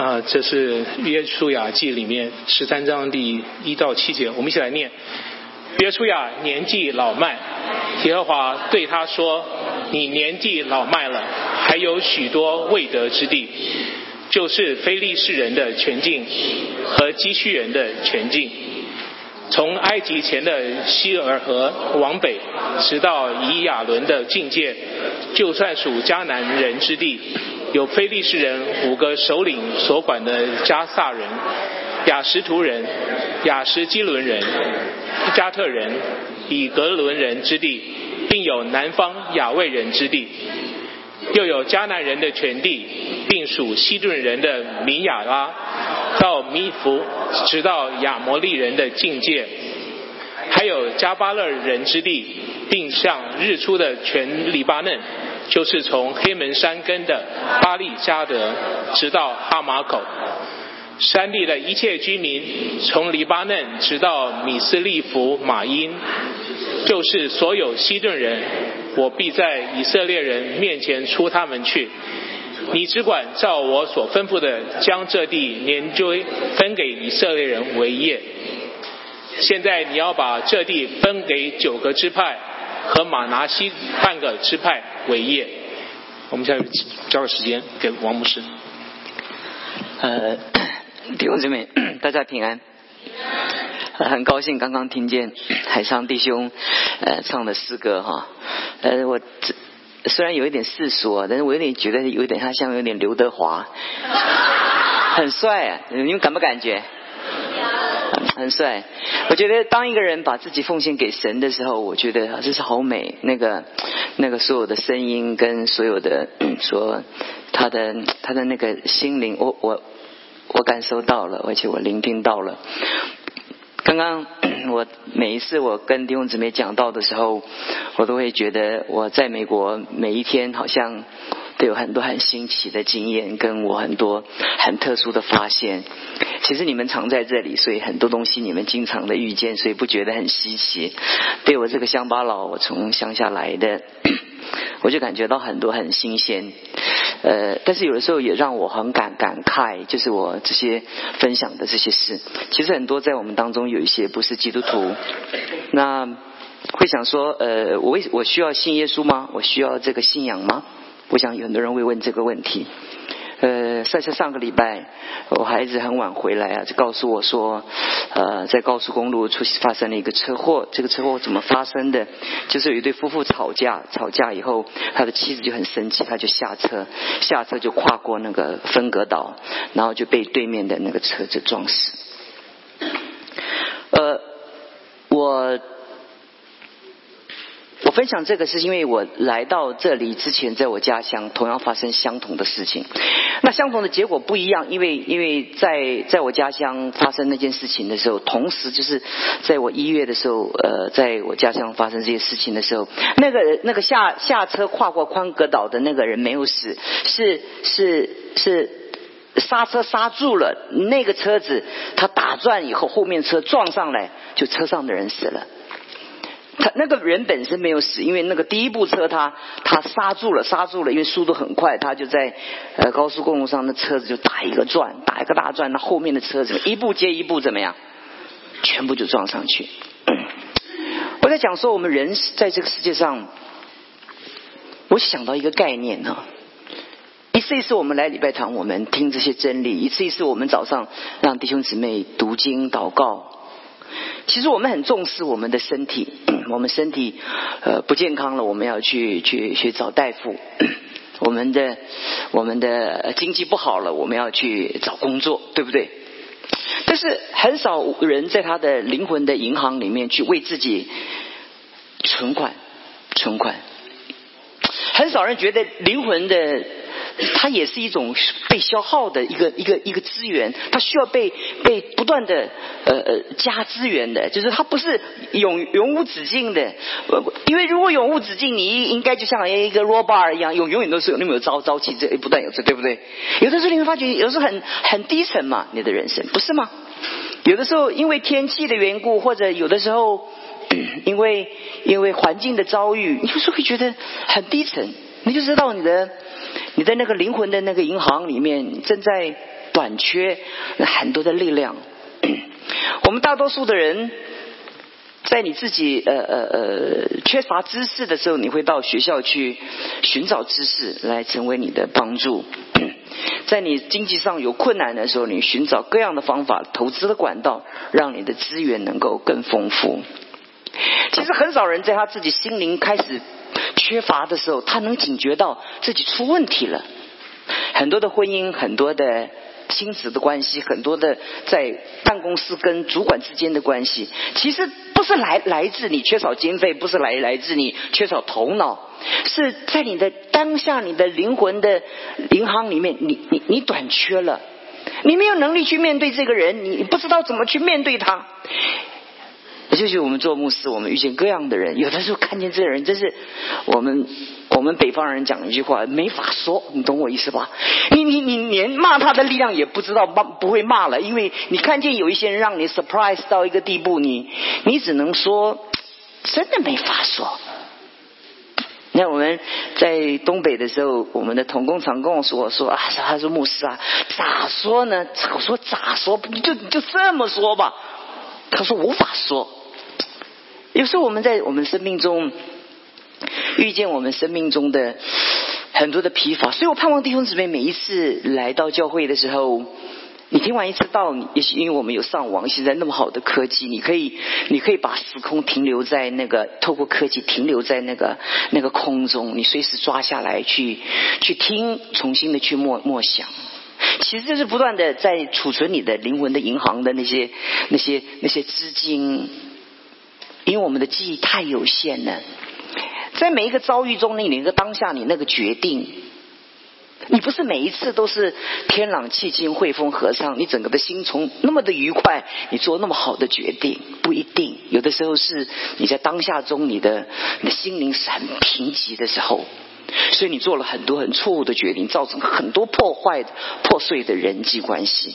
啊，这是约书亚记里面十三章第一到七节，我们一起来念。约书亚年纪老迈，耶和华对他说：“你年纪老迈了，还有许多未得之地，就是非利士人的全境和基须人的全境。从埃及前的希尔河往北，直到以亚伦的境界，就算属迦南人之地。”有非利士人五个首领所管的加萨人、雅什图人、雅什基伦人、加特人、以格伦人之地，并有南方雅卫人之地，又有迦南人的全地，并属西顿人的米亚拉，到米弗，直到亚摩利人的境界，还有加巴勒人之地，并向日出的全黎巴嫩。就是从黑门山根的巴利加德，直到哈马口，山地的一切居民，从黎巴嫩直到米斯利弗马因，就是所有西顿人，我必在以色列人面前出他们去。你只管照我所吩咐的，将这地年追分给以色列人为业。现在你要把这地分给九个支派。和马拿西半个支派为业，我们现在交个时间给王牧师。呃，弟兄姊妹，大家平安。很高兴刚刚听见海上弟兄呃唱的诗歌哈，呃我这虽然有一点世俗啊，但是我有点觉得有点他像有点刘德华，很帅啊，你们感不感觉？很帅，我觉得当一个人把自己奉献给神的时候，我觉得这是好美。那个那个所有的声音跟所有的说他的他的那个心灵，我我我感受到了，而且我聆听到了。刚刚 我每一次我跟弟兄姊妹讲到的时候，我都会觉得我在美国每一天好像。都有很多很新奇的经验，跟我很多很特殊的发现。其实你们常在这里，所以很多东西你们经常的遇见，所以不觉得很稀奇。对我这个乡巴佬，我从乡下来的，我就感觉到很多很新鲜。呃，但是有的时候也让我很感感慨，就是我这些分享的这些事，其实很多在我们当中有一些不是基督徒，那会想说，呃，我为我需要信耶稣吗？我需要这个信仰吗？我想有很多人会问这个问题。呃，赛车上个礼拜，我孩子很晚回来啊，就告诉我说，呃，在高速公路出发生了一个车祸。这个车祸怎么发生的？就是有一对夫妇吵架，吵架以后，他的妻子就很生气，他就下车，下车就跨过那个分隔岛，然后就被对面的那个车子撞死。呃，我。我分享这个是因为我来到这里之前，在我家乡同样发生相同的事情。那相同的结果不一样，因为因为在在我家乡发生那件事情的时候，同时就是在我一月的时候，呃，在我家乡发生这些事情的时候，那个那个下下车跨过宽格岛的那个人没有死，是是是刹车刹住了，那个车子他打转以后，后面车撞上来，就车上的人死了。他那个人本身没有死，因为那个第一部车他他刹住了，刹住了，因为速度很快，他就在呃高速公路上的车子就打一个转，打一个大转，那后面的车子一步接一步怎么样，全部就撞上去。我在讲说我们人在这个世界上，我想到一个概念呢，一次一次我们来礼拜堂，我们听这些真理，一次一次我们早上让弟兄姊妹读经祷告。其实我们很重视我们的身体，我们身体呃不健康了，我们要去去去找大夫。我们的我们的经济不好了，我们要去找工作，对不对？但是很少人在他的灵魂的银行里面去为自己存款存款，很少人觉得灵魂的。它也是一种被消耗的一个一个一个资源，它需要被被不断的呃呃加资源的，就是它不是永永无止境的。因为如果永无止境，你应该就像一个 roar 一样，永永远都是有那么有朝朝气，这不断有这，对不对？有的时候你会发觉，有时候很很低沉嘛，你的人生不是吗？有的时候因为天气的缘故，或者有的时候 因为因为环境的遭遇，你有时候会觉得很低沉，你就知道你的。你在那个灵魂的那个银行里面，正在短缺很多的力量。我们大多数的人，在你自己呃呃呃缺乏知识的时候，你会到学校去寻找知识来成为你的帮助。在你经济上有困难的时候，你寻找各样的方法、投资的管道，让你的资源能够更丰富。其实很少人在他自己心灵开始缺乏的时候，他能警觉到自己出问题了。很多的婚姻，很多的亲子的关系，很多的在办公室跟主管之间的关系，其实不是来来自你缺少经费，不是来来自你缺少头脑。是在你的当下，你的灵魂的银行里面，你你你短缺了，你没有能力去面对这个人，你不知道怎么去面对他。就是我们做牧师，我们遇见各样的人，有的时候看见这个人，真是我们我们北方人讲一句话，没法说，你懂我意思吧？你你你连骂他的力量也不知道骂不会骂了，因为你看见有一些人让你 surprise 到一个地步，你你只能说真的没法说。那我们在东北的时候，我们的童工常跟我说说啊，他说牧师啊，咋说呢？我说咋说？你就就这么说吧。他说无法说。有时候我们在我们生命中遇见我们生命中的很多的疲乏，所以我盼望弟兄姊妹每一次来到教会的时候。你听完一次道，也许因为我们有上网，现在那么好的科技，你可以，你可以把时空停留在那个，透过科技停留在那个那个空中，你随时抓下来去去听，重新的去默默想。其实这是不断的在储存你的灵魂的银行的那些那些那些资金，因为我们的记忆太有限了，在每一个遭遇中，你那个当下，你那个决定。你不是每一次都是天朗气清、汇丰合唱，你整个的心从那么的愉快，你做那么好的决定，不一定。有的时候是你在当下中，你的你的心灵是很贫瘠的时候，所以你做了很多很错误的决定，造成很多破坏、破碎的人际关系。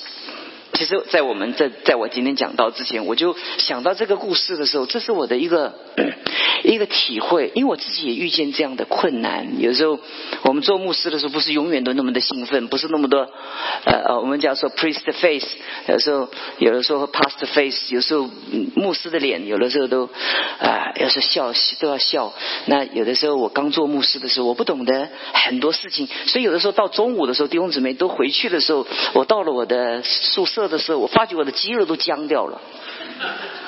其实，在我们在在我今天讲到之前，我就想到这个故事的时候，这是我的一个 一个体会，因为我自己也遇见这样的困难。有时候我们做牧师的时候，不是永远都那么的兴奋，不是那么多呃呃，我们讲说 priest face，有时候有的时候 past face，有时候牧师的脸，有的时候都啊，要是笑都要笑。那有的时候我刚做牧师的时候，我不懂得很多事情，所以有的时候到中午的时候，弟兄姊妹都回去的时候，我到了我的宿舍。的时候，我发觉我的肌肉都僵掉了，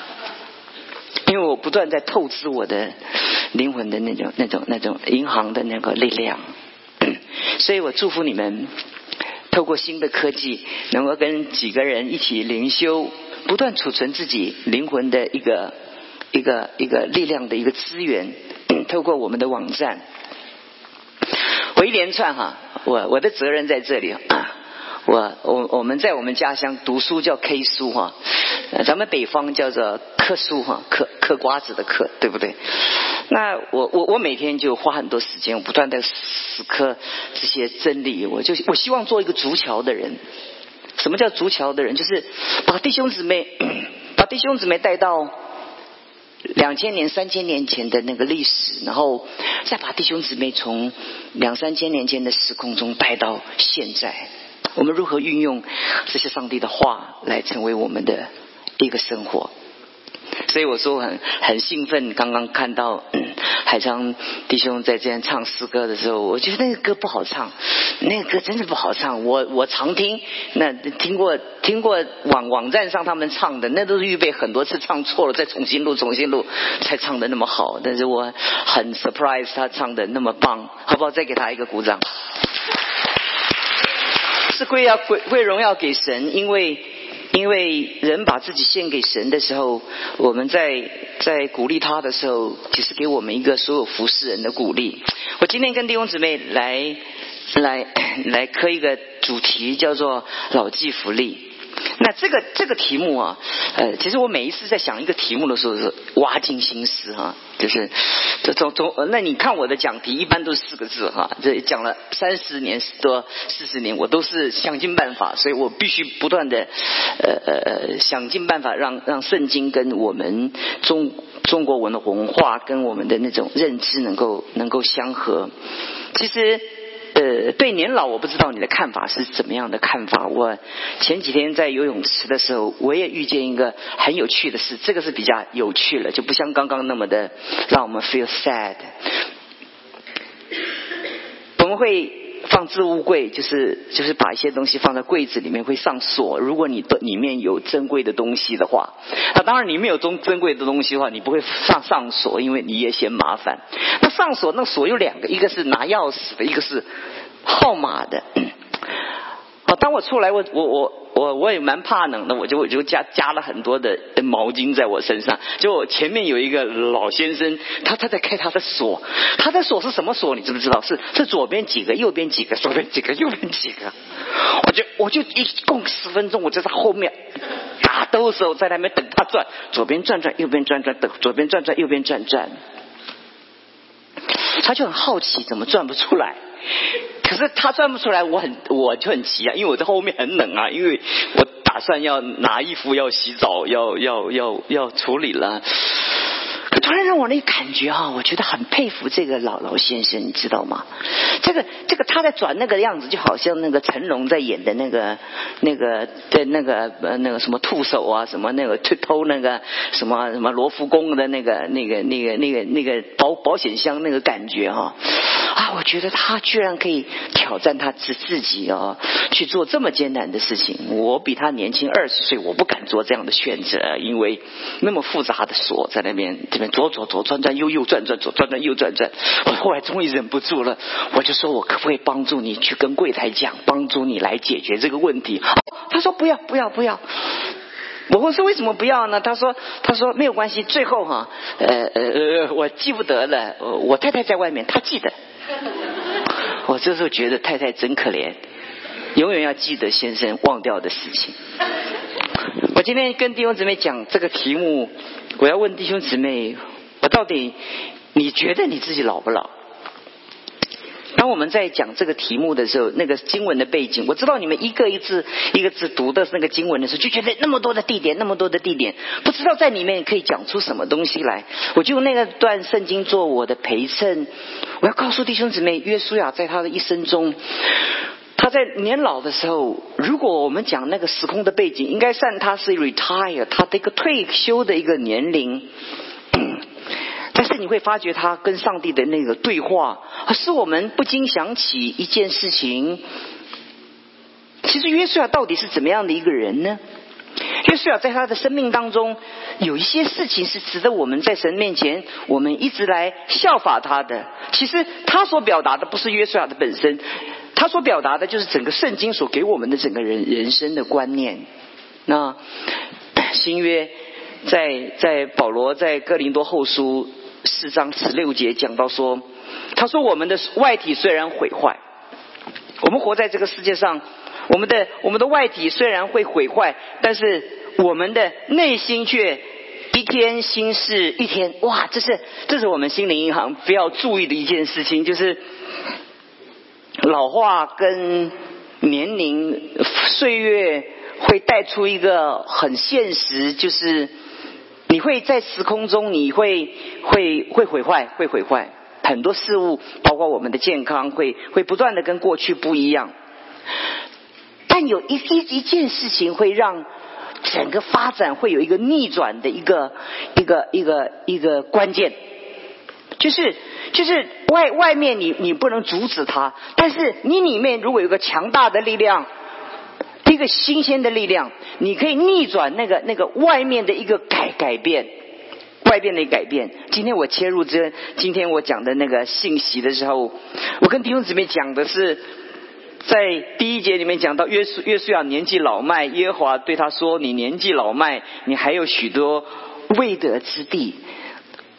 因为我不断在透支我的灵魂的那种、那种、那种银行的那个力量。所以我祝福你们，透过新的科技，能够跟几个人一起灵修，不断储存自己灵魂的一个、一个、一个力量的一个资源。透过我们的网站，我一连串哈，我我的责任在这里啊。我我我们在我们家乡读书叫 K 书哈，咱们北方叫做嗑书哈，嗑嗑瓜子的嗑，对不对？那我我我每天就花很多时间，我不断的死磕这些真理，我就我希望做一个足桥的人。什么叫足桥的人？就是把弟兄姊妹 把弟兄姊妹带到两千年、三千年前的那个历史，然后再把弟兄姊妹从两三千年前的时空中带到现在。我们如何运用这些上帝的话来成为我们的一个生活？所以我说很很兴奋。刚刚看到海昌弟兄在这样唱诗歌的时候，我觉得那个歌不好唱，那个歌真的不好唱。我我常听，那听过听过网网站上他们唱的，那都是预备很多次唱错了，再重新录重新录才唱的那么好。但是我很 surprise 他唱的那么棒，好不好？再给他一个鼓掌。是归要归归荣耀给神，因为因为人把自己献给神的时候，我们在在鼓励他的时候，其实给我们一个所有服侍人的鼓励。我今天跟弟兄姊妹来来来磕一个主题，叫做老骥伏枥。那这个这个题目啊，呃，其实我每一次在想一个题目的时候，是挖尽心思哈，就是这从从那你看我的讲题一般都是四个字哈，这讲了三十年多四十年，我都是想尽办法，所以我必须不断的呃呃呃想尽办法让让圣经跟我们中中国文的文化跟我们的那种认知能够能够相合。其实。呃，对年老，我不知道你的看法是怎么样的看法。我前几天在游泳池的时候，我也遇见一个很有趣的事，这个是比较有趣了，就不像刚刚那么的让我们 feel sad。我们会。放置物柜就是就是把一些东西放在柜子里面会上锁。如果你的里面有珍贵的东西的话，那当然你没有珍珍贵的东西的话，你不会上上锁，因为你也嫌麻烦。那上锁那锁有两个，一个是拿钥匙的，一个是号码的。当我出来，我我我我我也蛮怕冷的，我就我就加加了很多的毛巾在我身上。就前面有一个老先生，他他在开他的锁，他的锁是什么锁？你知不知道？是是左边几个，右边几个，左边几个，右边几个。我就我就一共十分钟，我就在后面打兜时候在那边等他转，左边转转，右边转转，等左边转转，右边转转。他就很好奇，怎么转不出来？可是他转不出来，我很我就很急啊，因为我在后面很冷啊，因为我打算要拿衣服、要洗澡、要要要要处理了。可突然让我那感觉啊，我觉得很佩服这个老老先生，你知道吗？这个这个他在转那个样子，就好像那个成龙在演的那个那个的那个呃那个什么兔手啊，什么那个偷偷那个什么什么罗浮宫的那个那个那个那个那个保保险箱那个感觉哈啊，啊我觉得他居然可以挑战他自自己啊，去做这么艰难的事情。我比他年轻二十岁，我不敢做这样的选择，因为那么复杂的锁在那边。这边左左左转转，右右转转，左转转，右转转。我后来终于忍不住了，我就说：“我可不可以帮助你去跟柜台讲，帮助你来解决这个问题？”他说：“不要，不要，不要。”我问说：“为什么不要呢？”他说：“他说没有关系。最后哈，呃呃呃，我记不得了。我太太在外面，她记得。我这时候觉得太太真可怜，永远要记得先生忘掉的事情。我今天跟弟兄姊妹讲这个题目。我要问弟兄姊妹，我到底你觉得你自己老不老？当我们在讲这个题目的时候，那个经文的背景，我知道你们一个一字一个字读的那个经文的时候，就觉得那么多的地点，那么多的地点，不知道在里面可以讲出什么东西来。我就用那个段圣经做我的陪衬，我要告诉弟兄姊妹，约书亚在他的一生中。他在年老的时候，如果我们讲那个时空的背景，应该算他是 retire，他的一个退休的一个年龄。你会发觉他跟上帝的那个对话，使我们不禁想起一件事情。其实约书亚到底是怎么样的一个人呢？约书亚在他的生命当中，有一些事情是值得我们在神面前，我们一直来效法他的。其实他所表达的不是约书亚的本身。他所表达的就是整个圣经所给我们的整个人人生的观念。那新约在在保罗在哥林多后书四章十六节讲到说，他说我们的外体虽然毁坏，我们活在这个世界上，我们的我们的外体虽然会毁坏，但是我们的内心却一天新事一天。哇，这是这是我们心灵银行非要注意的一件事情，就是。老化跟年龄、岁月会带出一个很现实，就是你会在时空中，你会会会毁坏，会毁坏很多事物，包括我们的健康，会会不断的跟过去不一样。但有一一一件事情会让整个发展会有一个逆转的一个一个一个一个关键。就是就是外外面你你不能阻止它，但是你里面如果有个强大的力量，一个新鲜的力量，你可以逆转那个那个外面的一个改改变，外边的改变。今天我切入这今天我讲的那个信息的时候，我跟弟兄姊妹讲的是，在第一节里面讲到约书约书亚年纪老迈，耶和华对他说：“你年纪老迈，你还有许多未得之地。”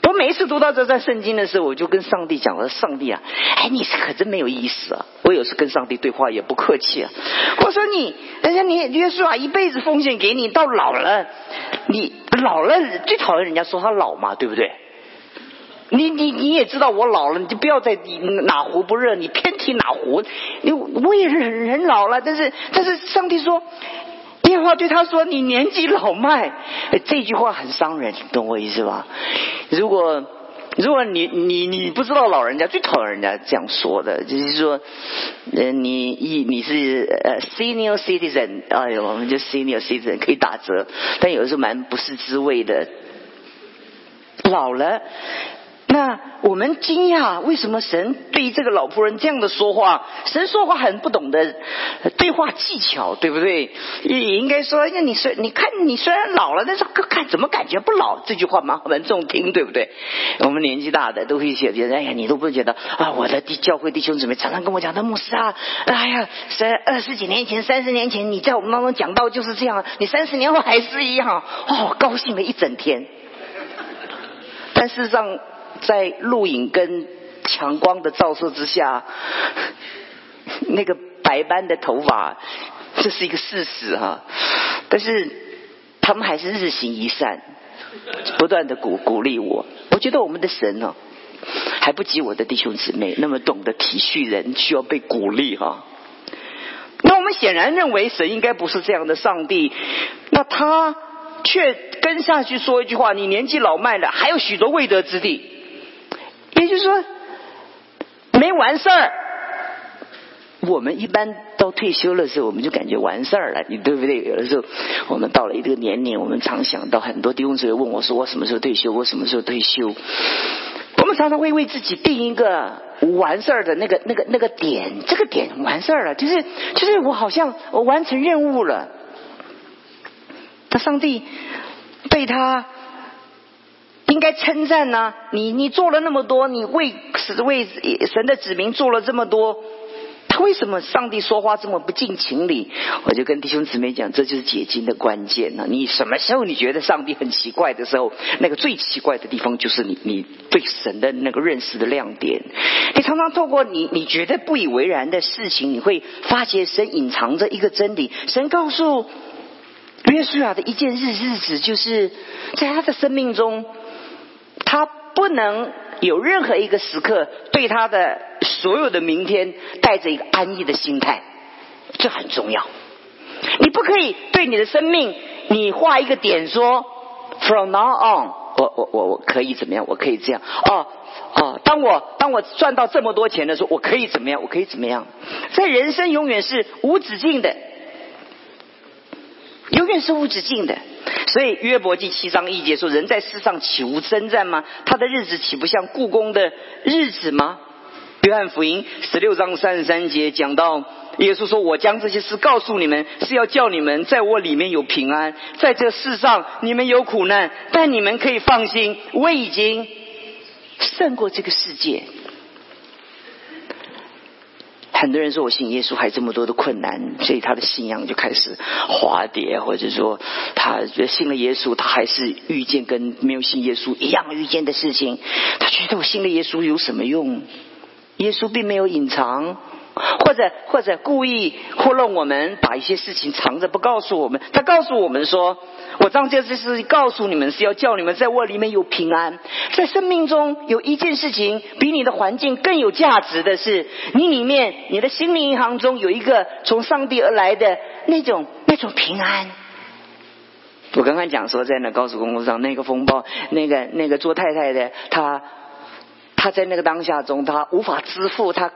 我每一次读到这段圣经的时候，我就跟上帝讲了：“上帝啊，哎，你可真没有意思啊！我有时跟上帝对话也不客气啊。我说你，人家你约书亚一辈子奉献给你，到老了，你老了最讨厌人家说他老嘛，对不对？你你你也知道我老了，你就不要再哪壶不热，你偏提哪壶。你我也是人老了，但是但是上帝说。”话对他说：“你年纪老迈。”这句话很伤人，懂我意思吧？如果如果你你你不知道老人家最讨厌人家这样说的，就是说，呃，你一你是呃 senior citizen，哎呦，我们就 senior citizen 可以打折，但有的时候蛮不是滋味的。老了。那我们惊讶，为什么神对这个老仆人这样的说话？神说话很不懂得对话技巧，对不对？也应该说，那你虽你看你虽然老了，但是看怎么感觉不老？这句话蛮蛮中听，对不对？我们年纪大的都会写，觉得哎呀，你都不会觉得啊，我的弟教会弟兄姊妹常常跟我讲，的牧师啊，哎呀，三二十几年前、三十年前，你在我们当中讲到就是这样，你三十年后还是一样，哦，高兴了一整天。但事实上。在录影跟强光的照射之下，那个白斑的头发，这是一个事实哈。但是他们还是日行一善，不断的鼓鼓励我。我觉得我们的神呢，还不及我的弟兄姊妹那么懂得体恤人，需要被鼓励哈。那我们显然认为神应该不是这样的上帝，那他却跟下去说一句话：你年纪老迈了，还有许多未得之地。也就是说，没完事儿。我们一般到退休的时候，我们就感觉完事儿了，你对不对？有的时候，我们到了一个年龄，我们常想到很多弟兄姊妹问我说：“我什么时候退休？我什么时候退休？”我们常常会为自己定一个完事儿的那个、那个、那个点，这个点完事儿了，就是就是我好像我完成任务了。他上帝被他。应该称赞呢，你你做了那么多，你为为神的子民做了这么多，他为什么上帝说话这么不近情理？我就跟弟兄姊妹讲，这就是解经的关键呢。你什么时候你觉得上帝很奇怪的时候，那个最奇怪的地方就是你你对神的那个认识的亮点。你常常透过你你觉得不以为然的事情，你会发现神隐藏着一个真理。神告诉约书亚的一件日日子，就是在他的生命中。他不能有任何一个时刻对他的所有的明天带着一个安逸的心态，这很重要。你不可以对你的生命，你画一个点说，from now on，我我我我可以怎么样？我可以这样。哦哦，当我当我赚到这么多钱的时候，我可以怎么样？我可以怎么样？在人生永远是无止境的，永远是无止境的。所以约伯记七章一节说：“人在世上岂无征战吗？他的日子岂不像故宫的日子吗？”约翰福音十六章三十三节讲到，耶稣说：“我将这些事告诉你们，是要叫你们在我里面有平安。在这世上你们有苦难，但你们可以放心，我已经胜过这个世界。”很多人说我信耶稣还这么多的困难，所以他的信仰就开始滑跌，或者说他信了耶稣，他还是遇见跟没有信耶稣一样遇见的事情。他觉得我信了耶稣有什么用？耶稣并没有隐藏。或者或者故意糊弄我们，把一些事情藏着不告诉我们。他告诉我们说：“我张这是告诉你们，是要叫你们在我里面有平安。在生命中有一件事情比你的环境更有价值的是，你里面你的心灵银行中有一个从上帝而来的那种那种平安。”我刚刚讲说，在那高速公路上那个风暴，那个那个做太太的，她她在那个当下中，她无法支付她。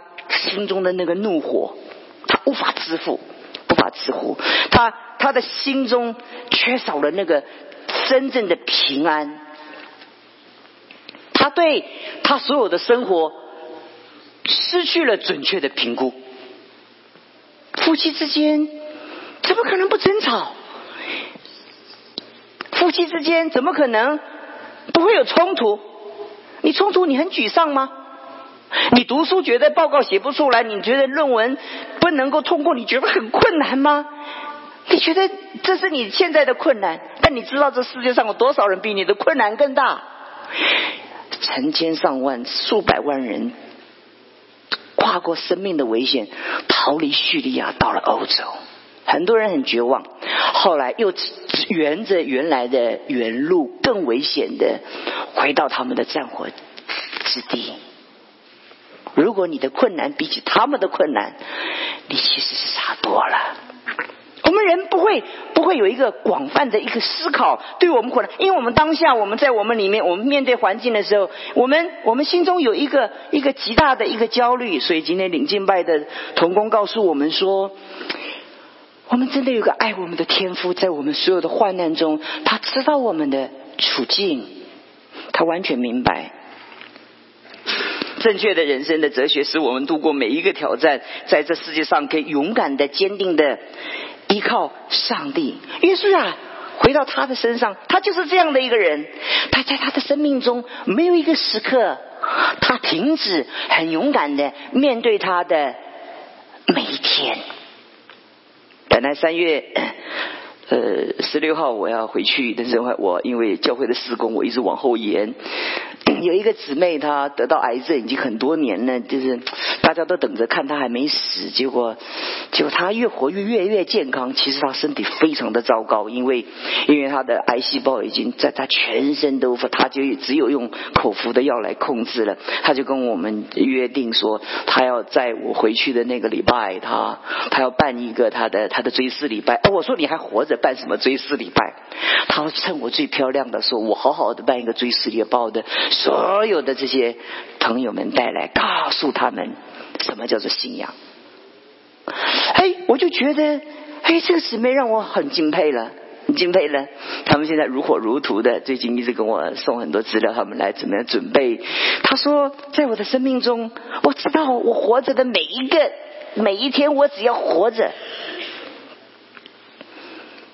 心中的那个怒火，他无法支付，无法支付。他他的心中缺少了那个真正的平安。他对他所有的生活失去了准确的评估。夫妻之间怎么可能不争吵？夫妻之间怎么可能不会有冲突？你冲突，你很沮丧吗？你读书觉得报告写不出来，你觉得论文不能够通过，你觉得很困难吗？你觉得这是你现在的困难，但你知道这世界上有多少人比你的困难更大？成千上万、数百万人跨过生命的危险，逃离叙利亚到了欧洲，很多人很绝望，后来又沿着原来的原路更危险的回到他们的战火之地。如果你的困难比起他们的困难，你其实是差多了。我们人不会不会有一个广泛的一个思考，对我们可能，因为我们当下我们在我们里面，我们面对环境的时候，我们我们心中有一个一个极大的一个焦虑，所以今天领敬拜的童工告诉我们说，我们真的有个爱我们的天赋，在我们所有的患难中，他知道我们的处境，他完全明白。正确的人生的哲学，使我们度过每一个挑战，在这世界上可以勇敢的、坚定的依靠上帝。耶稣啊，回到他的身上，他就是这样的一个人。他在他的生命中没有一个时刻，他停止很勇敢的面对他的每一天。本来三月呃十六号我要回去，但是我因为教会的施工，我一直往后延。有一个姊妹，她得到癌症已经很多年了，就是大家都等着看她还没死，结果结果她越活越越越健康。其实她身体非常的糟糕，因为因为她的癌细胞已经在她全身都，她就只有用口服的药来控制了。她就跟我们约定说，她要在我回去的那个礼拜，她她要办一个她的她的追思礼拜。我说你还活着办什么追思礼拜？她趁我最漂亮的时候，我好好的办一个追思礼拜的。所有的这些朋友们带来，告诉他们什么叫做信仰。哎，我就觉得，哎，这个姊妹让我很敬佩了，很敬佩了。他们现在如火如荼的，最近一直跟我送很多资料，他们来怎么样准备。他说，在我的生命中，我知道我活着的每一个每一天，我只要活着，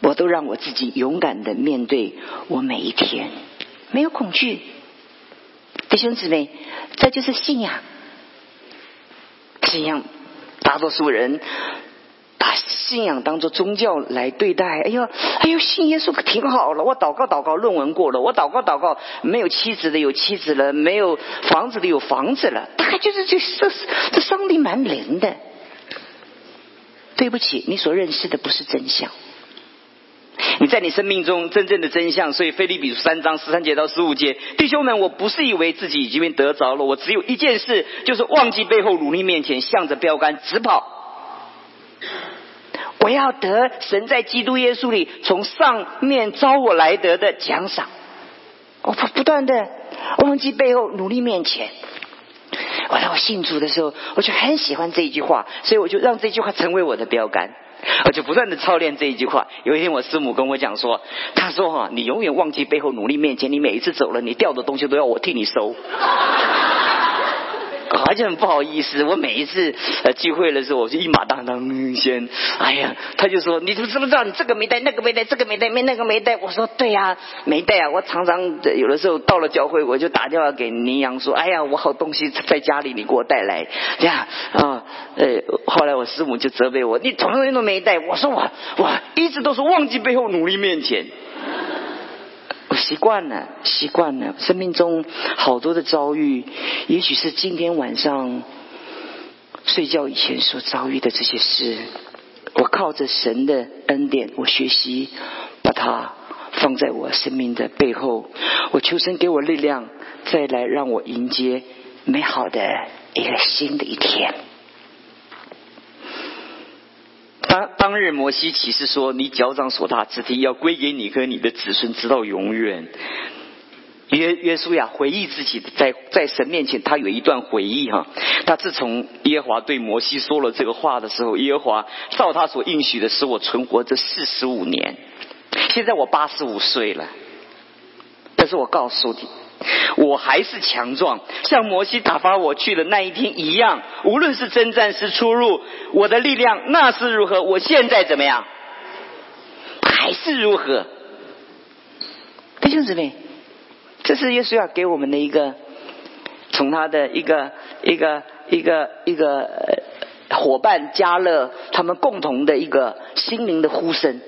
我都让我自己勇敢的面对我每一天，没有恐惧。弟兄姊妹，这就是信仰。信仰，大多数人把信仰当做宗教来对待。哎呦，哎呦，信耶稣可挺好了。我祷告祷告，论文过了。我祷告祷告，没有妻子的有妻子了，没有房子的有房子了。大概就是这这这上帝蛮灵的。对不起，你所认识的不是真相。你在你生命中真正的真相，所以菲利比三章十三节到十五节，弟兄们，我不是以为自己已经被得着了，我只有一件事，就是忘记背后，努力面前，向着标杆直跑。我要得神在基督耶稣里从上面招我来得的奖赏。我不不断的忘记背后，努力面前。我在我信主的时候，我就很喜欢这一句话，所以我就让这句话成为我的标杆。我 就不断的操练这一句话。有一天，我师母跟我讲说：“他说哈，你永远忘记背后努力面前，你每一次走了，你掉的东西都要我替你收。”而且很不好意思，我每一次呃聚会的时候，我就一马当当先。哎呀，他就说：“你知不知道？你这个没带，那个没带，这个没带，没那个没带。”我说：“对呀，没带啊。”我常常有的时候到了教会，我就打电话给宁阳说：“哎呀，我好东西在家里，你给我带来。”这样啊，呃，后来我师母就责备我：“你什么东西都没带。”我说：“我我一直都是忘记背后努力面前。”我习惯了，习惯了。生命中好多的遭遇，也许是今天晚上睡觉以前所遭遇的这些事。我靠着神的恩典，我学习把它放在我生命的背后。我求神给我力量，再来让我迎接美好的一个新的一天。当当日摩西启示说：“你脚掌所踏之地要归给你和你的子孙，直到永远。”约约书亚回忆自己在在神面前，他有一段回忆哈。他自从耶和华对摩西说了这个话的时候，耶和华照他所应许的，使我存活这四十五年。现在我八十五岁了，但是我告诉你。我还是强壮，像摩西打发我去的那一天一样。无论是征战是出入，我的力量那是如何，我现在怎么样，还是如何。弟兄姊妹，这是耶稣要给我们的一个，从他的一个一个一个一个伙伴加勒他们共同的一个心灵的呼声。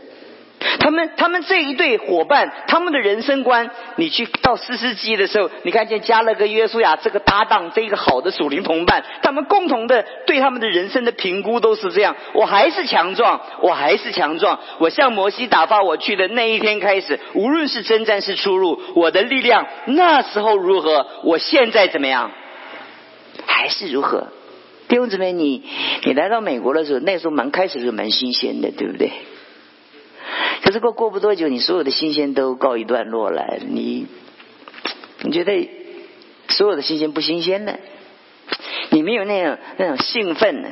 他们他们这一对伙伴，他们的人生观，你去到四世纪的时候，你看见加勒跟约书亚这个搭档，这一个好的属灵同伴，他们共同的对他们的人生的评估都是这样：我还是强壮，我还是强壮。我向摩西打发我去的那一天开始，无论是征战是出入，我的力量那时候如何，我现在怎么样，还是如何。弟兄姊妹，你你来到美国的时候，那时候蛮开始是蛮新鲜的，对不对？可是过过不多久，你所有的新鲜都告一段落了，你你觉得所有的新鲜不新鲜呢？你没有那种那种兴奋呢？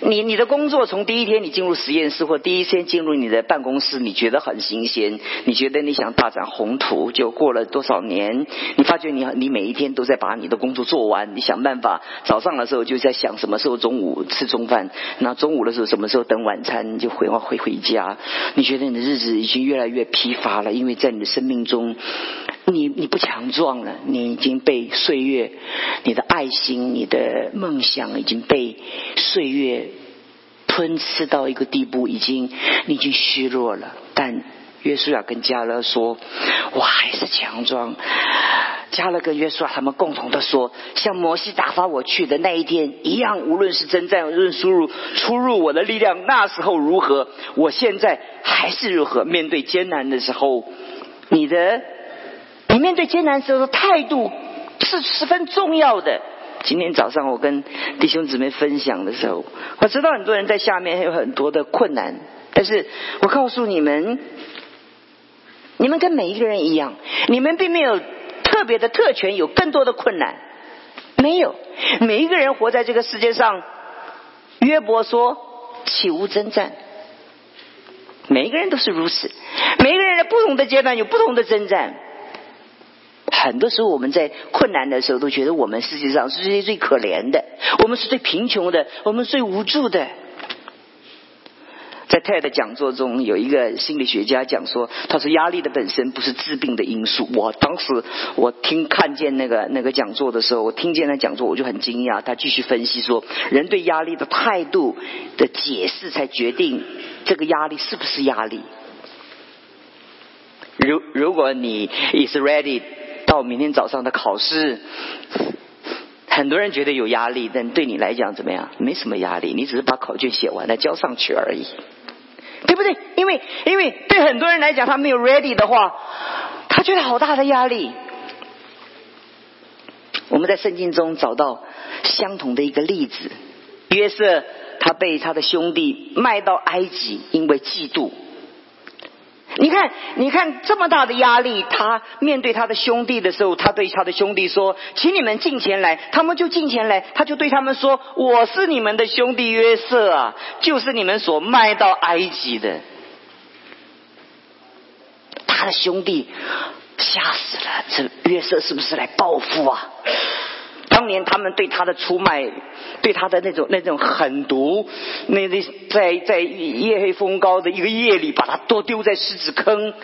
你你的工作从第一天你进入实验室或第一天进入你的办公室，你觉得很新鲜，你觉得你想大展宏图，就过了多少年，你发觉你你每一天都在把你的工作做完，你想办法早上的时候就在想什么时候中午吃中饭，那中午的时候什么时候等晚餐就回回回家，你觉得你的日子已经越来越疲乏了，因为在你的生命中，你你不强壮了，你已经被岁月，你的爱心、你的梦想已经被岁月。吞吃到一个地步，已经你已经虚弱了。但约书亚跟加勒说：“我还是强壮。”加勒跟约书亚他们共同的说：“像摩西打发我去的那一天一样，无论是征战，无论输入出入，我的力量那时候如何，我现在还是如何。面对艰难的时候，你的你面对艰难时候的态度是十分重要的。”今天早上我跟弟兄姊妹分享的时候，我知道很多人在下面有很多的困难，但是我告诉你们，你们跟每一个人一样，你们并没有特别的特权，有更多的困难，没有。每一个人活在这个世界上，约伯说岂无征战？每一个人都是如此，每一个人在不同的阶段有不同的征战。很多时候，我们在困难的时候，都觉得我们世界上是最最可怜的，我们是最贫穷的，我们最无助的。在泰的讲座中，有一个心理学家讲说，他说压力的本身不是治病的因素。我当时我听看见那个那个讲座的时候，我听见那讲座，我就很惊讶。他继续分析说，人对压力的态度的解释，才决定这个压力是不是压力。如如果你 is ready。到明天早上的考试，很多人觉得有压力，但对你来讲怎么样？没什么压力，你只是把考卷写完了交上去而已，对不对？因为因为对很多人来讲，他没有 ready 的话，他觉得好大的压力。我们在圣经中找到相同的一个例子：约瑟他被他的兄弟卖到埃及，因为嫉妒。你看，你看这么大的压力，他面对他的兄弟的时候，他对他的兄弟说：“请你们进前来。”他们就进前来，他就对他们说：“我是你们的兄弟约瑟啊，就是你们所卖到埃及的。”他的兄弟吓死了，这约瑟是不是来报复啊？当年他们对他的出卖，对他的那种那种狠毒，那那在在夜黑风高的一个夜里，把他都丢在狮子坑，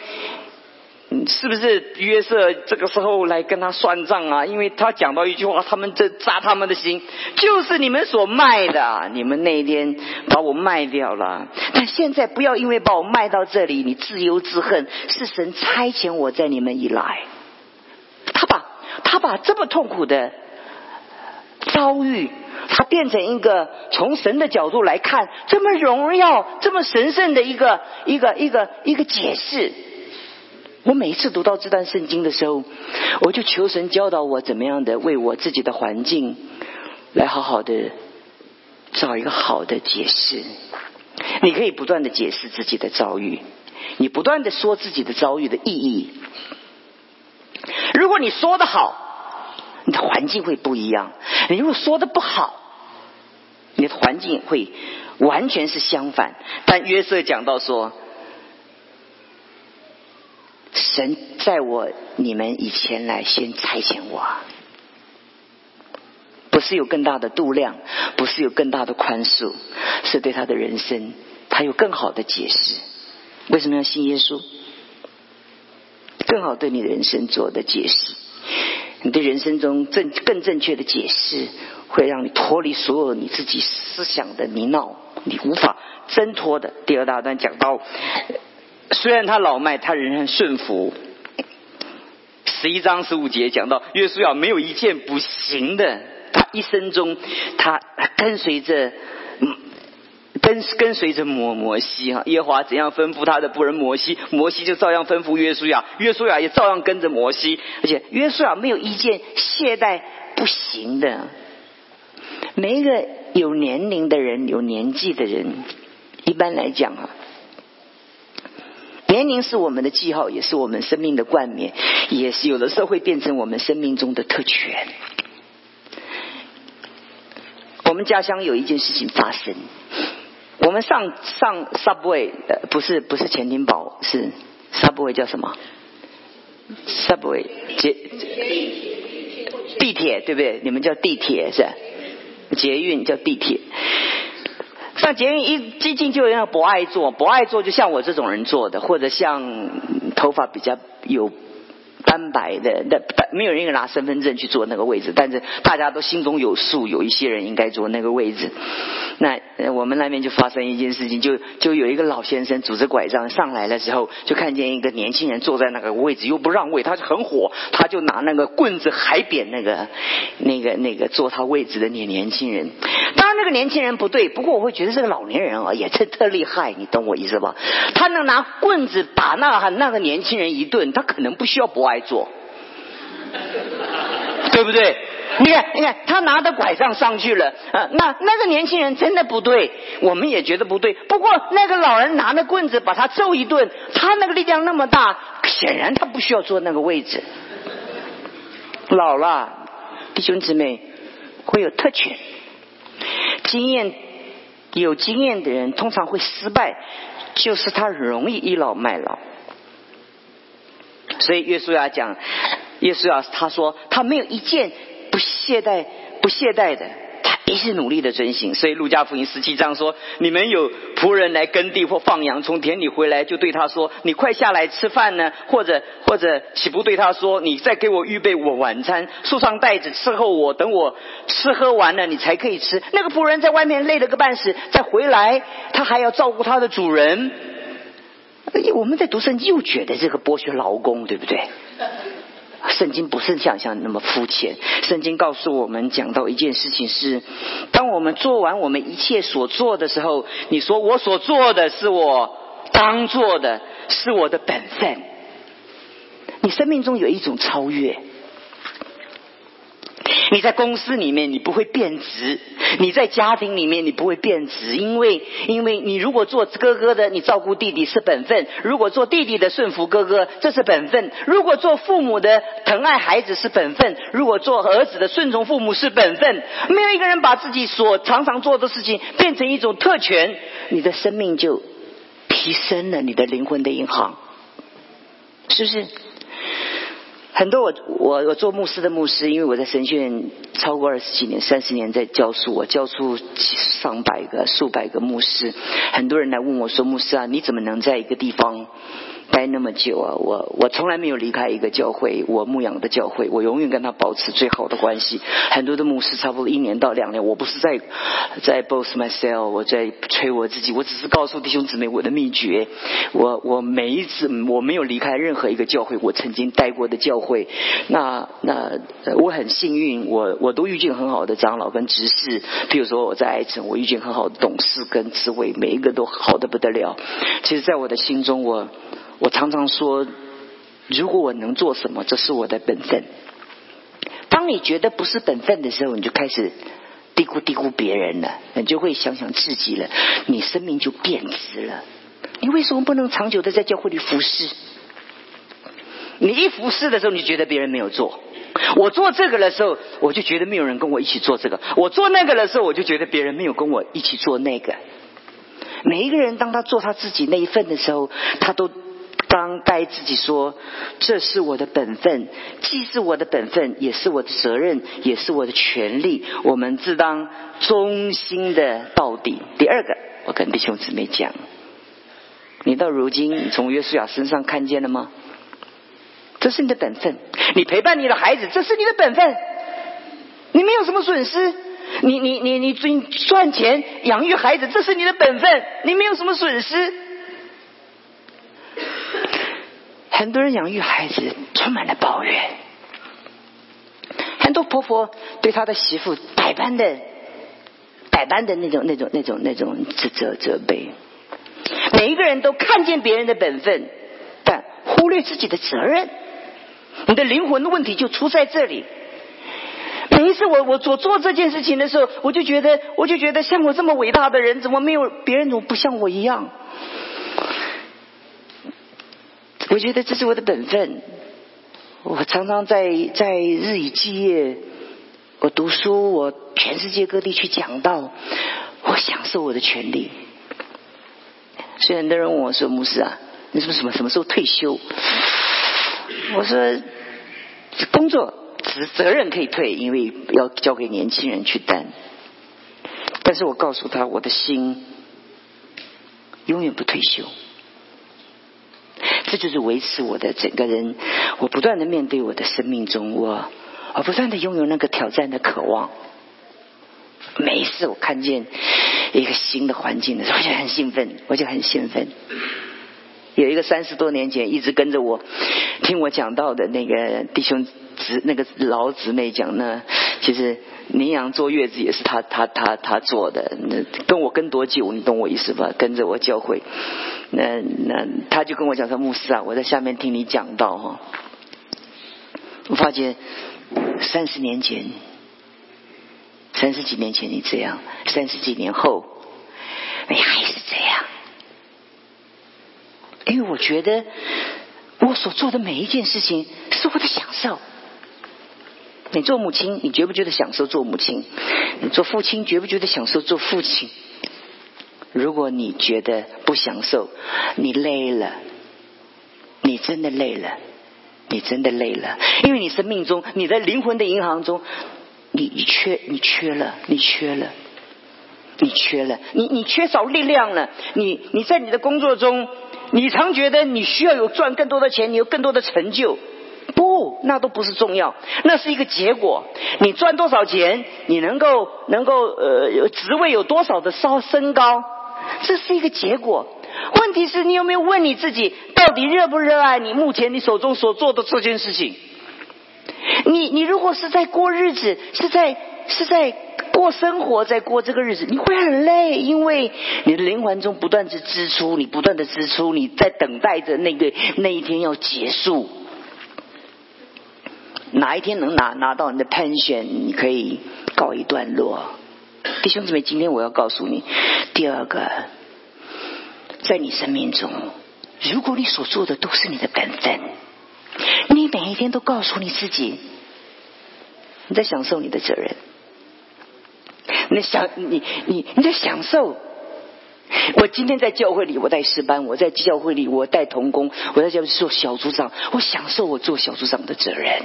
是不是约瑟这个时候来跟他算账啊？因为他讲到一句话，他们这扎他们的心，就是你们所卖的，你们那天把我卖掉了，但现在不要因为把我卖到这里，你自忧自恨，是神差遣我在你们以来，他把他把这么痛苦的。遭遇，它变成一个从神的角度来看这么荣耀、这么神圣的一个一个一个一个解释。我每一次读到这段圣经的时候，我就求神教导我怎么样的为我自己的环境来好好的找一个好的解释。你可以不断的解释自己的遭遇，你不断的说自己的遭遇的意义。如果你说的好。你的环境会不一样。你如果说的不好，你的环境会完全是相反。但约瑟讲到说，神在我你们以前来先差遣我，不是有更大的度量，不是有更大的宽恕，是对他的人生他有更好的解释。为什么要信耶稣？更好对你的人生做的解释。你对人生中正更正确的解释，会让你脱离所有你自己思想的泥淖，你无法挣脱的。第二大段讲到，虽然他老迈，他仍然顺服。十一章十五节讲到，约书亚没有一件不行的，他一生中他跟随着。跟跟随着摩摩西哈，耶和华怎样吩咐他的仆人摩西，摩西就照样吩咐约书亚，约书亚也照样跟着摩西，而且约书亚没有一件懈怠不行的。每一个有年龄的人，有年纪的人，一般来讲啊，年龄是我们的记号，也是我们生命的冠冕，也是有的时候会变成我们生命中的特权。我们家乡有一件事情发生，我们上上 subway，呃，不是不是钱丁堡，是 subway 叫什么？subway 捷地铁对不对？你们叫地铁是？捷运叫地铁。上捷运一接近就有人不爱坐，不爱坐就像我这种人坐的，或者像头发比较有。单白的，那没有人拿身份证去坐那个位置，但是大家都心中有数，有一些人应该坐那个位置。那我们那边就发生一件事情，就就有一个老先生拄着拐杖上来的时候，就看见一个年轻人坐在那个位置，又不让位，他就很火，他就拿那个棍子海扁那个那个那个坐他位置的那年轻人。当然那个年轻人不对，不过我会觉得这个老年人啊也特特厉害，你懂我意思吧？他能拿棍子打那那个年轻人一顿，他可能不需要博爱做，对不对？你看，你看，他拿着拐杖上去了，啊，那那个年轻人真的不对，我们也觉得不对。不过那个老人拿着棍子把他揍一顿，他那个力量那么大，显然他不需要坐那个位置。老了，弟兄姊妹会有特权，经验有经验的人通常会失败，就是他容易倚老卖老。所以约书亚讲，约书亚他说他没有一件不懈怠、不懈怠的，他一直努力的遵行。所以路加福音十七章说，你们有仆人来耕地或放羊，从田里回来，就对他说：“你快下来吃饭呢？”或者 或者岂不对他说：“你再给我预备我晚餐，束上带子伺候我，等我吃喝完了，你才可以吃。”那个仆人在外面累了个半死，再回来，他还要照顾他的主人。我们在读圣经又觉得这个剥削劳工，对不对？圣经不是想象那么肤浅。圣经告诉我们，讲到一件事情是：当我们做完我们一切所做的时候，你说我所做的是我当做的，是我的本分。你生命中有一种超越。你在公司里面，你不会变质；你在家庭里面，你不会变质，因为因为你如果做哥哥的，你照顾弟弟是本分；如果做弟弟的顺服哥哥，这是本分；如果做父母的疼爱孩子是本分；如果做儿子的顺从父母是本分。没有一个人把自己所常常做的事情变成一种特权，你的生命就提升了，你的灵魂的银行，是不是？很多我我我做牧师的牧师，因为我在神学院超过二十几年、三十年在教书，我教出上百个、数百个牧师。很多人来问我说：“牧师啊，你怎么能在一个地方？”待那么久啊，我我从来没有离开一个教会，我牧养的教会，我永远跟他保持最好的关系。很多的牧师差不多一年到两年，我不是在在 boast myself，我在吹我自己，我只是告诉弟兄姊妹我的秘诀。我我每一次我没有离开任何一个教会，我曾经待过的教会，那那我很幸运，我我都遇见很好的长老跟执事。譬如说我在爱城，我遇见很好的董事跟执委，每一个都好的不得了。其实，在我的心中，我。我常常说，如果我能做什么，这是我的本分。当你觉得不是本分的时候，你就开始低估低估别人了，你就会想想自己了，你生命就变质了。你为什么不能长久的在教会里服侍？你一服侍的时候，你觉得别人没有做；我做这个的时候，我就觉得没有人跟我一起做这个；我做那个的时候，我就觉得别人没有跟我一起做那个。每一个人当他做他自己那一份的时候，他都。当该自己说，这是我的本分，既是我的本分，也是我的责任，也是我的权利。我们自当忠心的到底。第二个，我跟弟兄姊妹讲，你到如今从约书亚身上看见了吗？这是你的本分。你陪伴你的孩子，这是你的本分。你没有什么损失。你你你你赚赚钱养育孩子，这是你的本分。你没有什么损失。很多人养育孩子充满了抱怨，很多婆婆对她的媳妇百般的、百般的那种、那种、那种、那种指责、责备。每一个人都看见别人的本分，但忽略自己的责任。你的灵魂的问题就出在这里。每一次我我做做这件事情的时候，我就觉得，我就觉得像我这么伟大的人，怎么没有别人怎么不像我一样？我觉得这是我的本分。我常常在在日以继夜，我读书，我全世界各地去讲道，我享受我的权利。所以很多人问我说：“牧师啊，你什么什么什么时候退休？”我说：“工作责责任可以退，因为要交给年轻人去担。但是我告诉他，我的心永远不退休。”这就是维持我的整个人，我不断的面对我的生命中，我我不断的拥有那个挑战的渴望。每一次我看见一个新的环境的时候，我就很兴奋，我就很兴奋。有一个三十多年前一直跟着我听我讲到的那个弟兄侄那个老姊妹讲呢，其实宁阳坐月子也是他他他他做的，那跟我跟多久？你懂我意思吧？跟着我教会。那那他就跟我讲说，牧师啊，我在下面听你讲到哈，我发觉三十年前、三十几年前你这样，三十几年后你还是这样，因为我觉得我所做的每一件事情是我的享受。你做母亲，你觉不觉得享受做母亲？你做父亲，觉不觉得享受做父亲？如果你觉得不享受，你累了，你真的累了，你真的累了，因为你生命中，你在灵魂的银行中，你你缺，你缺了，你缺了，你缺了，你你缺少力量了，你你在你的工作中，你常觉得你需要有赚更多的钱，你有更多的成就。不，那都不是重要，那是一个结果。你赚多少钱，你能够能够呃职位有多少的稍升高。这是一个结果，问题是你有没有问你自己，到底热不热爱你目前你手中所做的这件事情？你你如果是在过日子，是在是在过生活，在过这个日子，你会很累，因为你的灵魂中不断的支出，你不断的支出，你在等待着那个那一天要结束，哪一天能拿拿到你的 pension，你可以告一段落。弟兄姊妹，今天我要告诉你，第二个，在你生命中，如果你所做的都是你的本分，你每一天都告诉你自己，你在享受你的责任，你享你你你在享受。我今天在教会里，我带师班；我在教会里，我带童工；我在教会做小组长，我享受我做小组长的责任。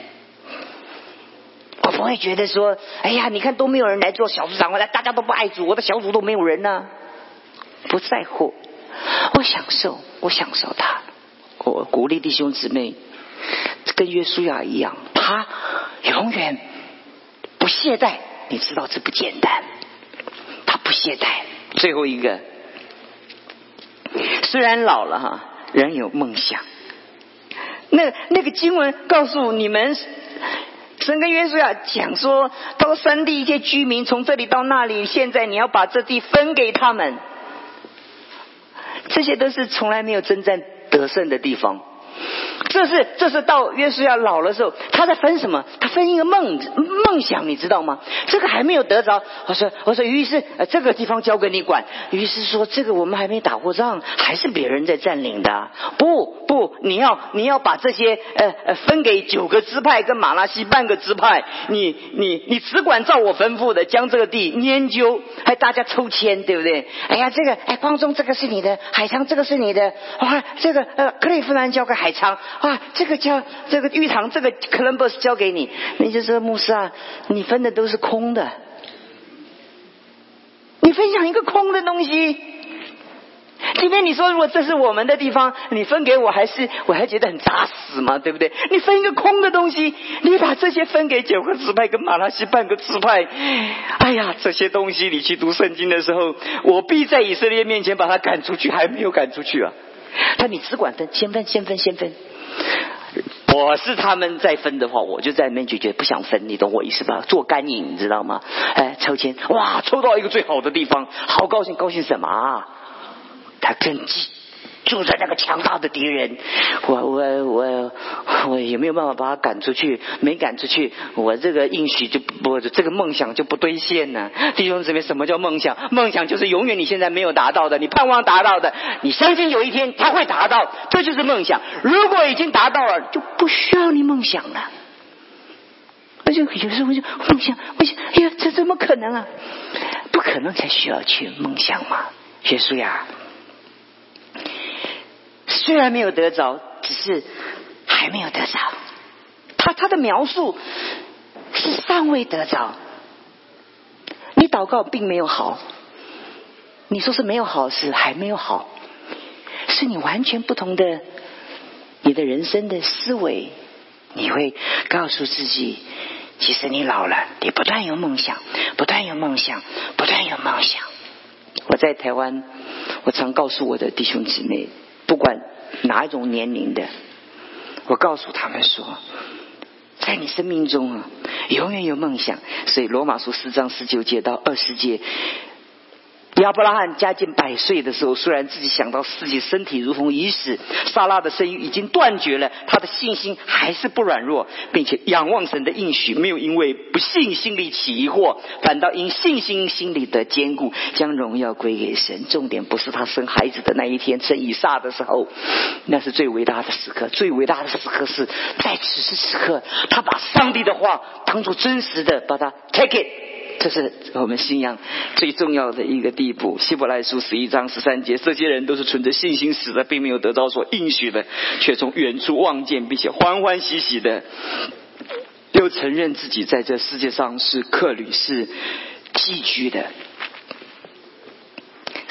我不会觉得说，哎呀，你看都没有人来做小组长，我来大家都不爱主，我的小组都没有人呢。不在乎，我享受，我享受他。我鼓励弟兄姊妹，跟约书亚一样，他永远不懈怠。你知道这不简单，他不懈怠。最后一个，虽然老了哈，仍有梦想。那那个经文告诉你们。神跟约书亚讲说，他说山地一些居民从这里到那里，现在你要把这地分给他们。这些都是从来没有征战得胜的地方。这是这是到约书亚老的时候，他在分什么？他分一个梦梦想，你知道吗？这个还没有得着。我说我说于是这个地方交给你管。于是说这个我们还没打过仗，还是别人在占领的。不不，你要你要把这些呃呃分给九个支派跟马拉西半个支派。你你你只管照我吩咐的将这个地研究，还大家抽签对不对？哎呀这个哎光中这个是你的，海昌这个是你的，哇这个呃克利夫兰交给海昌。啊，这个叫这个玉堂，这个 Columbus 交给你，你就说牧师啊，你分的都是空的，你分享一个空的东西。今天你说如果这是我们的地方，你分给我还是我还觉得很扎实嘛，对不对？你分一个空的东西，你把这些分给九个支派跟马拉西半个支派，哎呀，这些东西你去读圣经的时候，我必在以色列面前把他赶出去，还没有赶出去啊。他你只管分，先分，先分，先分。我是他们在分的话，我就在那边就觉得不想分，你懂我意思吧？做干瘾，你知道吗？哎，抽签，哇，抽到一个最好的地方，好高兴，高兴什么啊？他真急，住在那个强大的敌人，我我我我有没有办法把他赶出去？没赶出去，我这个应许就不这个梦想就不兑现呢。弟兄姊妹，什么叫梦想？梦想就是永远你现在没有达到的，你盼望达到的，你相信有一天他会达到，这就是梦想。如果已经达到了，就不需要你梦想了。那就有时候就梦想，我想，哎呀，这怎么可能啊？不可能才需要去梦想嘛，耶稣呀。虽然没有得着，只是还没有得着。他他的描述是尚未得着。你祷告并没有好，你说是没有好事，还没有好，是你完全不同的你的人生的思维。你会告诉自己，其实你老了，你不断有梦想，不断有梦想，不断有梦想。我在台湾，我常告诉我的弟兄姊妹。不管哪一种年龄的，我告诉他们说，在你生命中啊，永远有梦想。所以罗马书四章十九节到二十节。亚伯拉罕将近百岁的时候，虽然自己想到自己身体如同已死，撒拉的生育已经断绝了，他的信心还是不软弱，并且仰望神的应许，没有因为不信心里起疑惑，反倒因信心心里的坚固，将荣耀归给神。重点不是他生孩子的那一天，生以撒的时候，那是最伟大的时刻。最伟大的时刻是在此时此刻，他把上帝的话当做真实的，把它 take it。这是我们信仰最重要的一个地步。希伯来书十一章十三节，这些人都是存着信心死的，并没有得到所应许的，却从远处望见，并且欢欢喜喜的，又承认自己在这世界上是客旅，是寄居的。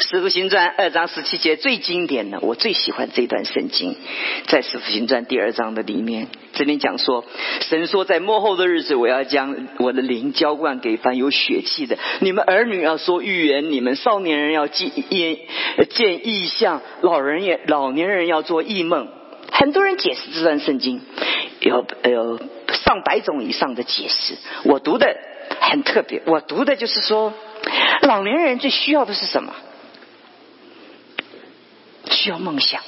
使徒行传二章十七节最经典的，我最喜欢这段圣经，在使徒行传第二章的里面，这边讲说，神说在末后的日子，我要将我的灵浇灌给凡有血气的，你们儿女要说预言，你们少年人要见见异象，老人也老年人要做异梦。很多人解释这段圣经，有有上百种以上的解释。我读的很特别，我读的就是说，老年人最需要的是什么？需要梦想，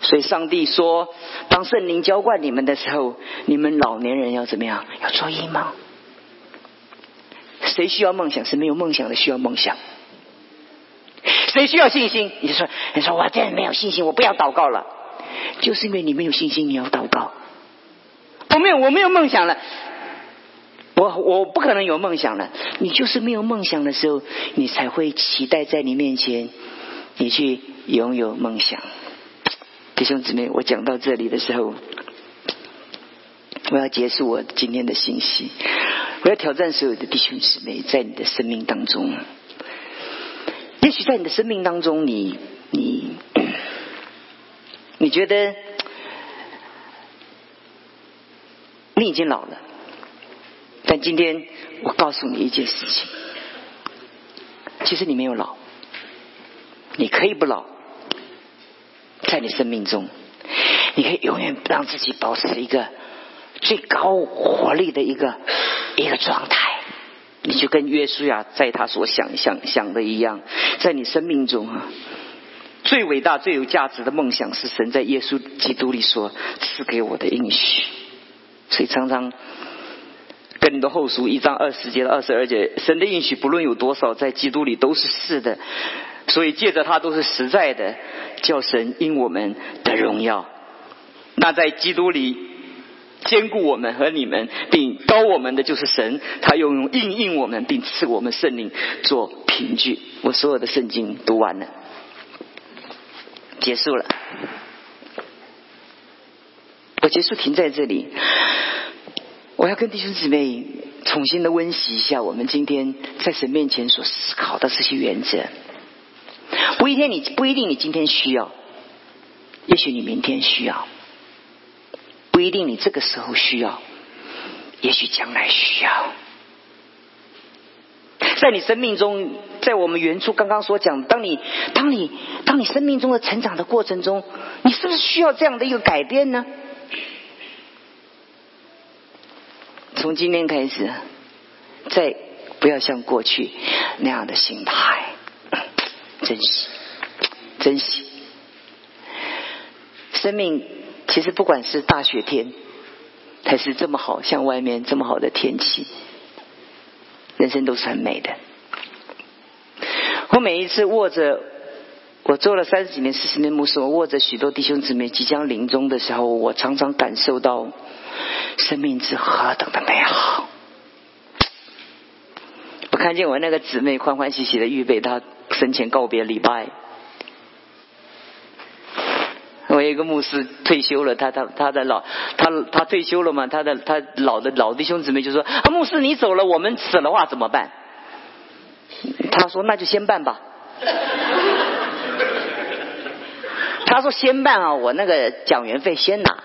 所以上帝说：“当圣灵浇灌你们的时候，你们老年人要怎么样？要做异梦。谁需要梦想？是没有梦想的需要梦想。谁需要信心？你说，你说我真的没有信心，我不要祷告了。就是因为你没有信心，你要祷告。我没有，我没有梦想了。我我不可能有梦想了。你就是没有梦想的时候，你才会期待在你面前。”你去拥有梦想，弟兄姊妹，我讲到这里的时候，我要结束我今天的信息。我要挑战所有的弟兄姊妹，在你的生命当中，也许在你的生命当中，你你你觉得你已经老了，但今天我告诉你一件事情，其实你没有老。你可以不老，在你生命中，你可以永远让自己保持一个最高活力的一个一个状态。你就跟约书亚在他所想想想的一样，在你生命中啊，最伟大、最有价值的梦想是神在耶稣基督里所赐给我的应许。所以常常跟你的后书一章二十节到二十二节，神的应许不论有多少，在基督里都是是的。所以借着他都是实在的，叫神因我们的荣耀。那在基督里兼顾我们和你们，并高我们的就是神，他又用应应我们，并赐我们圣灵做凭据。我所有的圣经读完了，结束了。我结束停在这里。我要跟弟兄姊妹重新的温习一下我们今天在神面前所思考的这些原则。不一定你不一定你今天需要，也许你明天需要，不一定你这个时候需要，也许将来需要。在你生命中，在我们原初刚刚所讲，当你当你当你生命中的成长的过程中，你是不是需要这样的一个改变呢？从今天开始，再不要像过去那样的心态。珍惜，珍惜，生命其实不管是大雪天，还是这么好，像外面这么好的天气，人生都是很美的。我每一次握着，我做了三十几年、四十年牧师，我握着许多弟兄姊妹即将临终的时候，我常常感受到生命是何等的美好。我看见我那个姊妹欢欢喜喜的预备她生前告别礼拜。我有一个牧师退休了，他他他的老他他退休了嘛，他的他老的老弟兄姊妹就说：“啊，牧师你走了，我们死了话怎么办？”他说：“那就先办吧。”他说：“先办啊，我那个讲员费先拿。”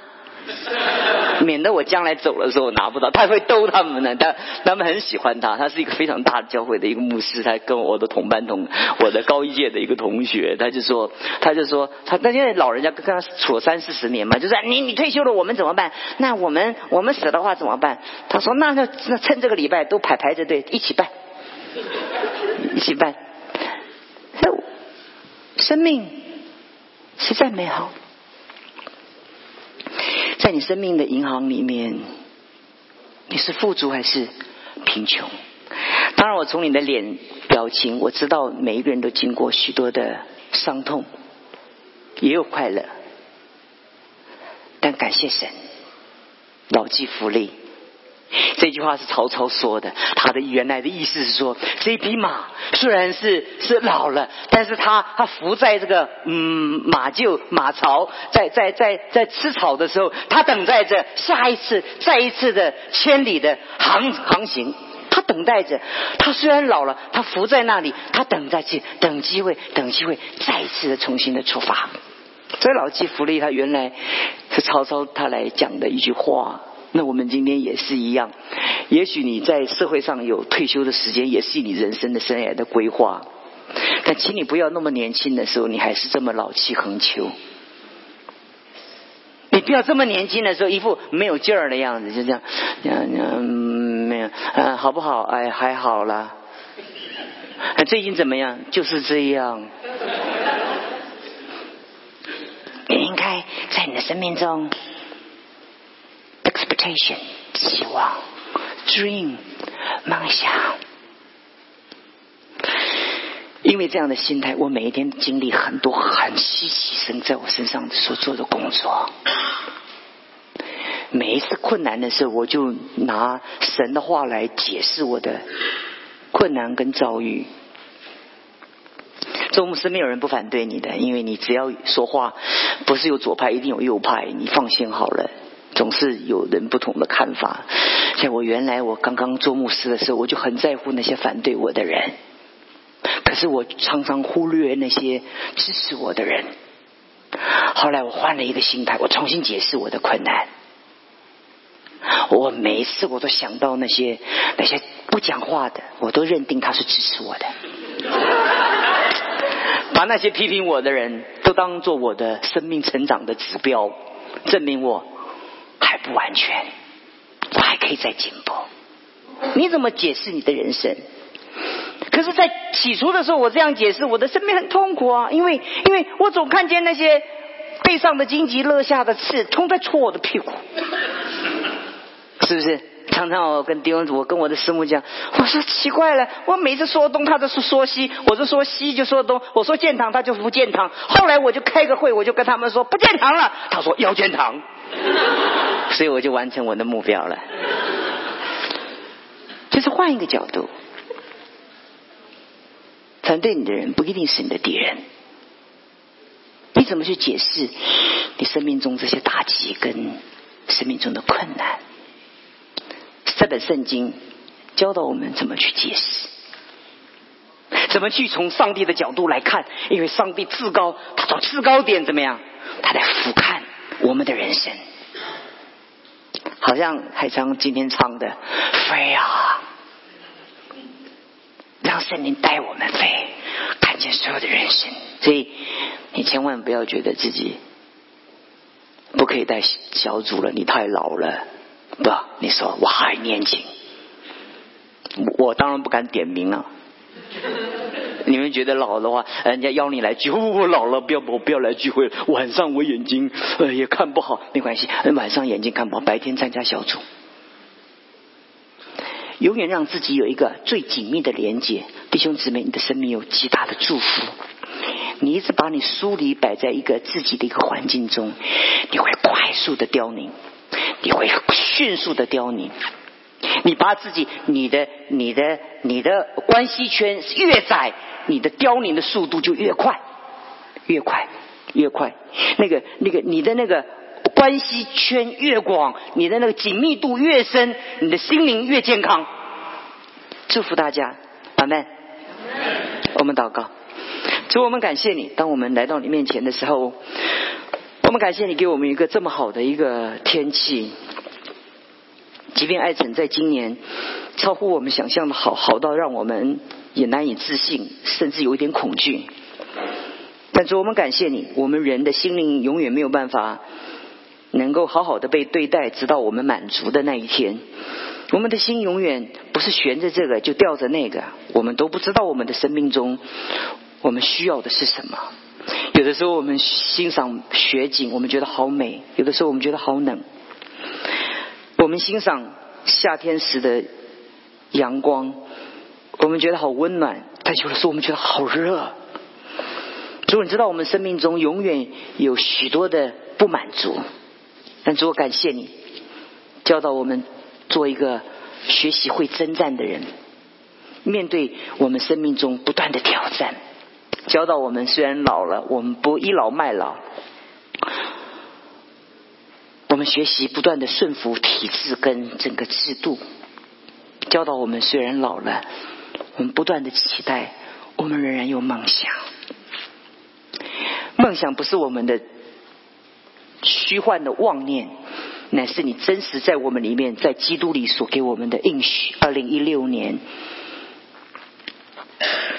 免得我将来走的时候拿不到，他会逗他们呢。他他们很喜欢他，他是一个非常大的教会的一个牧师。他跟我的同班同，我的高一届的一个同学，他就说，他就说，他他现在老人家跟他处了三四十年嘛，就是你你退休了，我们怎么办？那我们我们死的话怎么办？他说，那那那趁这个礼拜都排排着队一起办，一起办。生命实在美好。在你生命的银行里面，你是富足还是贫穷？当然，我从你的脸表情，我知道每一个人都经过许多的伤痛，也有快乐。但感谢神，老骥伏枥。这句话是曹操说的，他的原来的意思是说，这匹马虽然是是老了，但是他他伏在这个嗯马厩马槽，在在在在吃草的时候，他等待着下一次再一次的千里的航航行，他等待着，他虽然老了，他伏在那里，他等待去等机会，等机会再一次的重新的出发。所以老骥伏枥，他原来是曹操他来讲的一句话。那我们今天也是一样，也许你在社会上有退休的时间，也是你人生的生涯的规划。但请你不要那么年轻的时候，你还是这么老气横秋。你不要这么年轻的时候，一副没有劲儿的样子，就这样，嗯，没有，嗯，好不好？哎，还好啦。最近怎么样？就是这样。你应该在你的生命中。Expectation 期望，dream 梦想，因为这样的心态，我每一天经历很多很稀奇神在我身上所做的工作。每一次困难的时候，我就拿神的话来解释我的困难跟遭遇。做牧师没有人不反对你的，因为你只要说话，不是有左派，一定有右派，你放心好了。总是有人不同的看法。像我原来我刚刚做牧师的时候，我就很在乎那些反对我的人，可是我常常忽略那些支持我的人。后来我换了一个心态，我重新解释我的困难。我每一次我都想到那些那些不讲话的，我都认定他是支持我的，把那些批评我的人都当做我的生命成长的指标，证明我。还不完全，我还可以再进步。你怎么解释你的人生？可是，在起初的时候，我这样解释，我的生命很痛苦啊，因为因为我总看见那些背上的荆棘、落下的刺，冲在戳我的屁股，是不是？常常我跟弟兄我跟我的师母讲，我说奇怪了，我每次说东，他都是说西，我就说西就说东，我说建堂，他就不建堂。后来我就开个会，我就跟他们说不建堂了，他说要建堂。所以我就完成我的目标了，就是换一个角度，反对你的人不一定是你的敌人。你怎么去解释你生命中这些打击跟生命中的困难？这本圣经教导我们怎么去解释，怎么去从上帝的角度来看？因为上帝至高，他从至高点怎么样？他在俯瞰我们的人生。好像海昌今天唱的飞啊，让圣灵带我们飞，看见所有的人生。所以你千万不要觉得自己不可以带小组了，你太老了。不，你说我还年轻，我当然不敢点名了。你们觉得老的话，人家邀你来聚会，我老了，不要我不要来聚会。晚上我眼睛也看不好，没关系，晚上眼睛看不好，白天参加小组。永远让自己有一个最紧密的连接，弟兄姊妹，你的生命有极大的祝福。你一直把你疏离摆在一个自己的一个环境中，你会快速的凋零，你会迅速的凋零。你把自己、你的、你的、你的关系圈越窄，你的凋零的速度就越快，越快，越快。那个、那个，你的那个关系圈越广，你的那个紧密度越深，你的心灵越健康。祝福大家，阿门。我们祷告，主，我们感谢你。当我们来到你面前的时候，我们感谢你给我们一个这么好的一个天气。即便爱城在今年超乎我们想象的好，好到让我们也难以置信，甚至有一点恐惧。但是我们感谢你，我们人的心灵永远没有办法能够好好的被对待，直到我们满足的那一天。我们的心永远不是悬着这个就吊着那个，我们都不知道我们的生命中我们需要的是什么。有的时候我们欣赏雪景，我们觉得好美；有的时候我们觉得好冷。我们欣赏夏天时的阳光，我们觉得好温暖；但有的时候我们觉得好热。主，你知道我们生命中永远有许多的不满足，但主，我感谢你教导我们做一个学习会征战的人，面对我们生命中不断的挑战，教导我们虽然老了，我们不倚老卖老。我们学习不断的顺服体制跟整个制度，教导我们虽然老了，我们不断的期待，我们仍然有梦想。梦想不是我们的虚幻的妄念，乃是你真实在我们里面，在基督里所给我们的应许。二零一六年，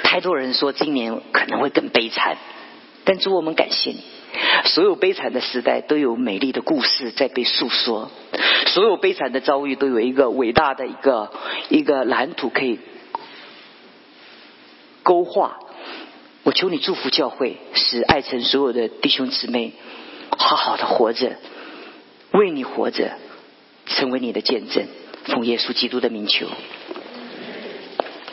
太多人说今年可能会更悲惨，但主我们感谢你。所有悲惨的时代都有美丽的故事在被诉说，所有悲惨的遭遇都有一个伟大的一个一个蓝图可以勾画。我求你祝福教会，使爱城所有的弟兄姊妹好好的活着，为你活着，成为你的见证。奉耶稣基督的名求。